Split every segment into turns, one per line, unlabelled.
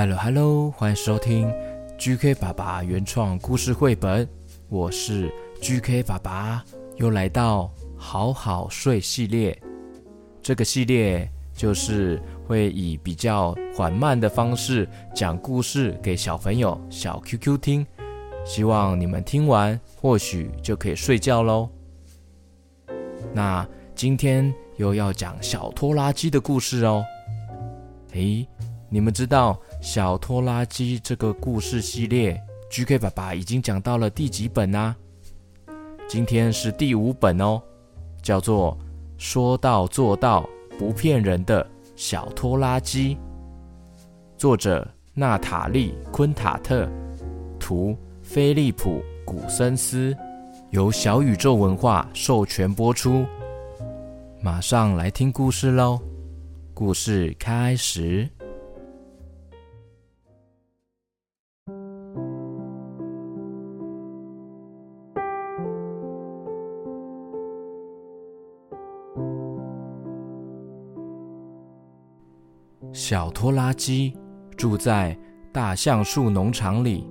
Hello，Hello，欢迎收听 GK 爸爸原创故事绘本。我是 GK 爸爸，又来到好好睡系列。这个系列就是会以比较缓慢的方式讲故事给小朋友小 QQ 听，希望你们听完或许就可以睡觉喽。那今天又要讲小拖拉机的故事哦。诶，你们知道小拖拉机这个故事系列，GK 爸爸已经讲到了第几本呢？今天是第五本哦，叫做《说到做到不骗人的小拖拉机》，作者娜塔莉·昆塔特，图菲利普·古森斯，由小宇宙文化授权播出。马上来听故事喽！故事开始。小拖拉机住在大橡树农场里。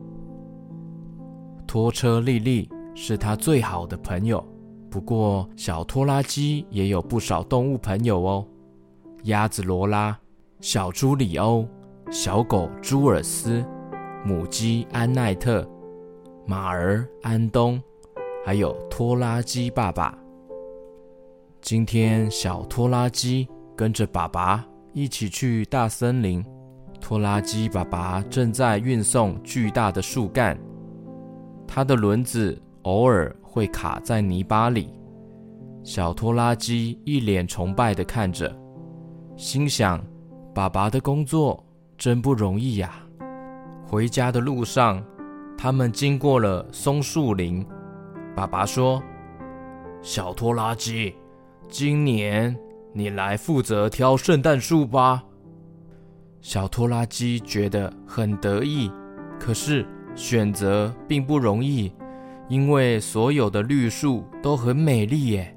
拖车莉莉是他最好的朋友。不过，小拖拉机也有不少动物朋友哦。鸭子罗拉、小猪里欧、小狗朱尔斯、母鸡安奈特、马儿安东，还有拖拉机爸爸。今天，小拖拉机跟着爸爸一起去大森林。拖拉机爸爸正在运送巨大的树干，他的轮子偶尔会卡在泥巴里。小拖拉机一脸崇拜地看着。心想：“爸爸的工作真不容易呀。”回家的路上，他们经过了松树林。爸爸说：“小拖拉机，今年你来负责挑圣诞树吧。”小拖拉机觉得很得意，可是选择并不容易，因为所有的绿树都很美丽耶。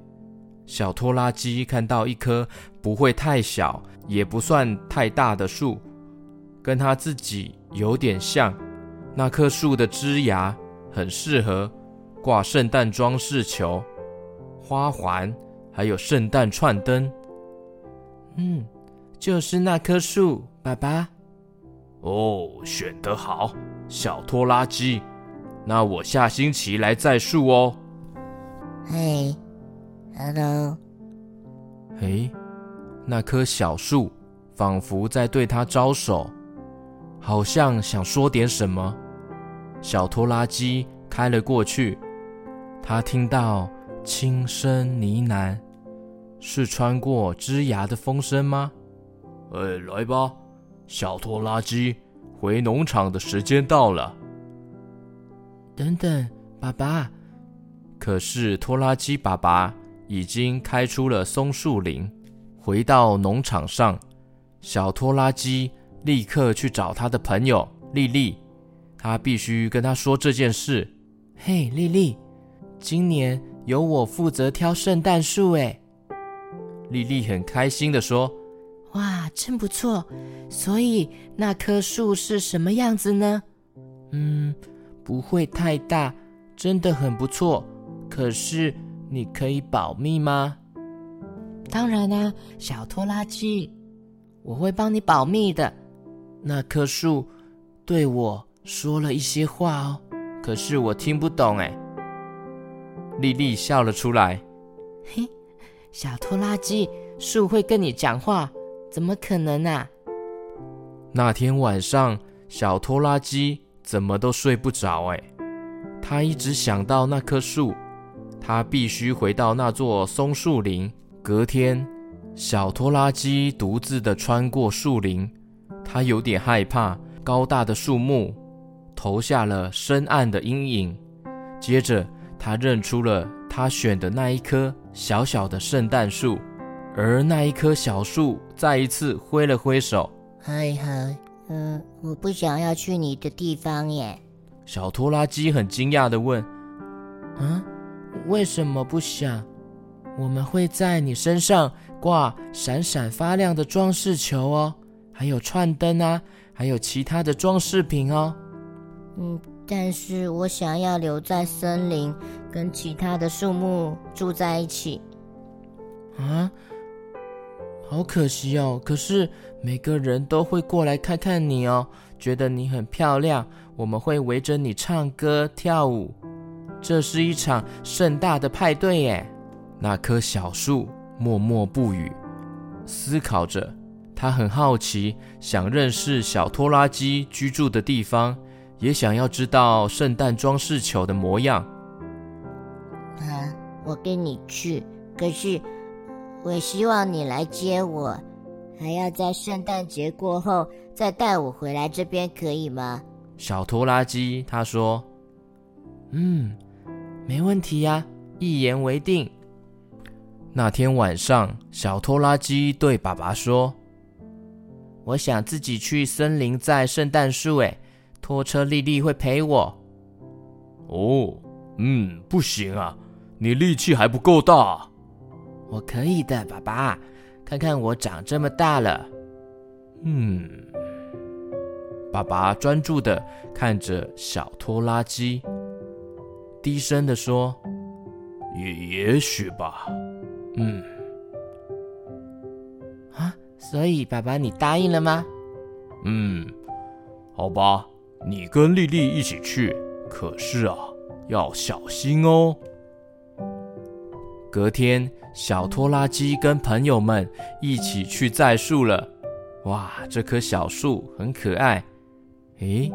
小拖拉机看到一棵不会太小，也不算太大的树，跟它自己有点像。那棵树的枝芽很适合挂圣诞装饰球、花环，还有圣诞串灯。嗯，就是那棵树，爸爸。哦，选得好，小拖拉机。那我下星期来栽树哦。
嘿。Hello，
哎，那棵小树仿佛在对他招手，好像想说点什么。小拖拉机开了过去，他听到轻声呢喃，是穿过枝芽的风声吗？哎，来吧，小拖拉机，回农场的时间到了。
等等，爸爸。
可是拖拉机爸爸。已经开出了松树林，回到农场上，小拖拉机立刻去找他的朋友莉莉，他必须跟他说这件事。
嘿，莉莉，今年由我负责挑圣诞树，诶。
莉莉很开心的说：“
哇，真不错！所以那棵树是什么样子呢？嗯，不会太大，真的很不错。可是……”你可以保密吗？当然啦、啊，小拖拉机，我会帮你保密的。那棵树对我说了一些话哦，可是我听不懂哎。
莉莉笑了出来。
嘿，小拖拉机，树会跟你讲话？怎么可能啊？
那天晚上，小拖拉机怎么都睡不着哎，他一直想到那棵树。他必须回到那座松树林。隔天，小拖拉机独自的穿过树林，他有点害怕高大的树木投下了深暗的阴影。接着，他认出了他选的那一棵小小的圣诞树，而那一棵小树再一次挥了挥手：“
嗨嗨，嗯，我不想要去你的地方耶。”
小拖拉机很惊讶地问：“
啊？”为什么不想？我们会在你身上挂闪闪发亮的装饰球哦，还有串灯啊，
还有其他的装饰品哦。
嗯，但是我想要留在森林，跟其他的树木住在一起。
啊，好可惜哦。可是每个人都会过来看看你哦，觉得你很漂亮，我们会围着你唱歌跳舞。这是一场盛大的派对耶。那棵小树默默不语，思考着。他很好奇，想认识小拖拉机居住的地方，也想要知道圣诞装饰球的模样。
啊，我跟你去，可是我希望你来接我，还要在圣诞节过后再带我回来这边，可以吗？
小拖拉机他说：“嗯，没问题呀，一言为定。”那天晚上，小拖拉机对爸爸说。我想自己去森林摘圣诞树，哎，拖车丽丽会陪我。
哦，嗯，不行啊，你力气还不够大。
我可以的，爸爸，看看我长这么大了。
嗯，
爸爸专注的看着小拖拉机，低声的说：“
也也许吧。”
嗯。啊所以，爸爸，你答应了吗？
嗯，好吧，你跟莉莉一起去。可是啊，要小心哦。
隔天，小拖拉机跟朋友们一起去栽树了。哇，这棵小树很可爱。诶，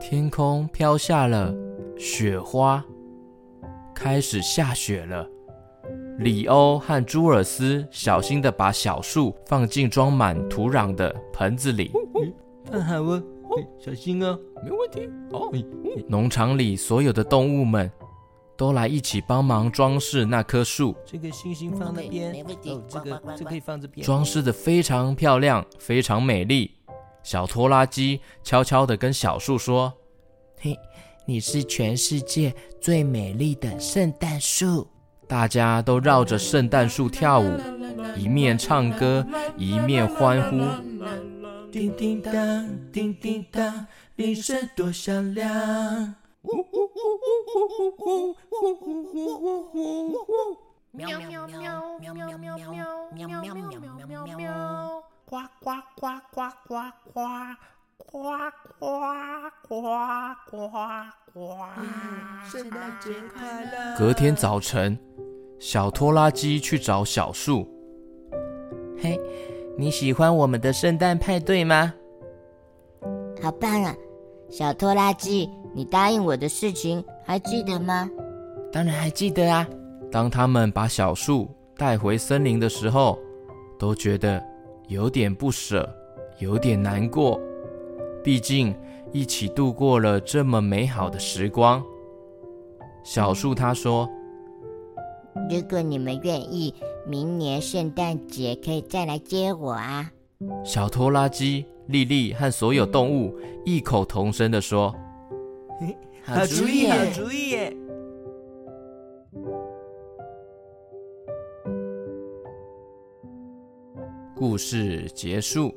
天空飘下了雪花，开始下雪了。里欧和朱尔斯小心地把小树放进装满土壤的盆子里。
看好哦，小心啊，没问题。哦，
农场里所有的动物们都来一起帮忙装饰那棵树。
这个星星放那边，哦，这个这可以放这边。
装饰的非常漂亮，非常美丽。小拖拉机悄悄地跟小树说：“嘿，你是全世界最美丽的圣诞树。”大家都绕着圣诞树跳舞，一面唱歌，一面欢呼。
叮叮当，叮叮当，铃声多响亮。呜呜呜呜呜呜呜呜呜呜。喵喵喵喵喵喵喵喵喵喵喵喵喵。呱呱呱呱呱呱呱呱呱呱呱。圣诞节快乐！
隔天早晨。小拖拉机去找小树。嘿，你喜欢我们的圣诞派对吗？
好棒啊！小拖拉机，你答应我的事情还记得吗？
当然还记得啊！当他们把小树带回森林的时候，都觉得有点不舍，有点难过。毕竟一起度过了这么美好的时光。小树他说。
如果你们愿意，明年圣诞节可以再来接我啊！
小拖拉机、莉莉和所有动物异口同声地说：“
好主意，好主意！”
故事结束。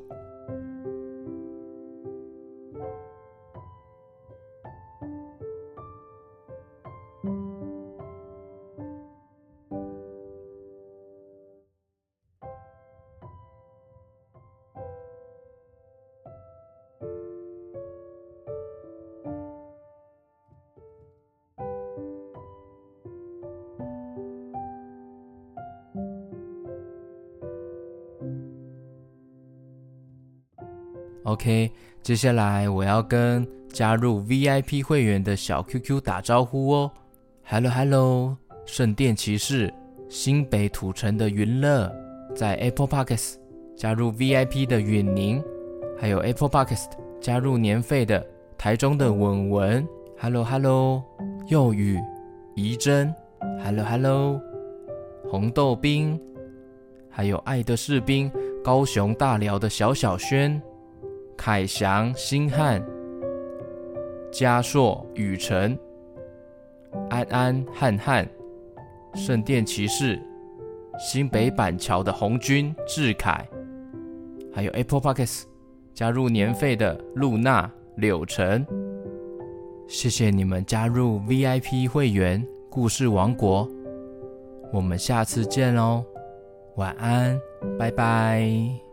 OK，接下来我要跟加入 VIP 会员的小 QQ 打招呼哦。Hello Hello，圣殿骑士，新北土城的云乐，在 Apple Podcast 加入 VIP 的允宁，还有 Apple Podcast 加入年费的台中的稳文。Hello Hello，幼雨，怡珍。Hello Hello，红豆冰，还有爱的士兵，高雄大寮的小小轩。凯翔、星汉、嘉硕、雨辰、安安、汉汉、圣殿骑士、新北板桥的红军、志凯，还有 Apple Podcasts 加入年费的露娜、柳橙。谢谢你们加入 VIP 会员故事王国，我们下次见喽，晚安，拜拜。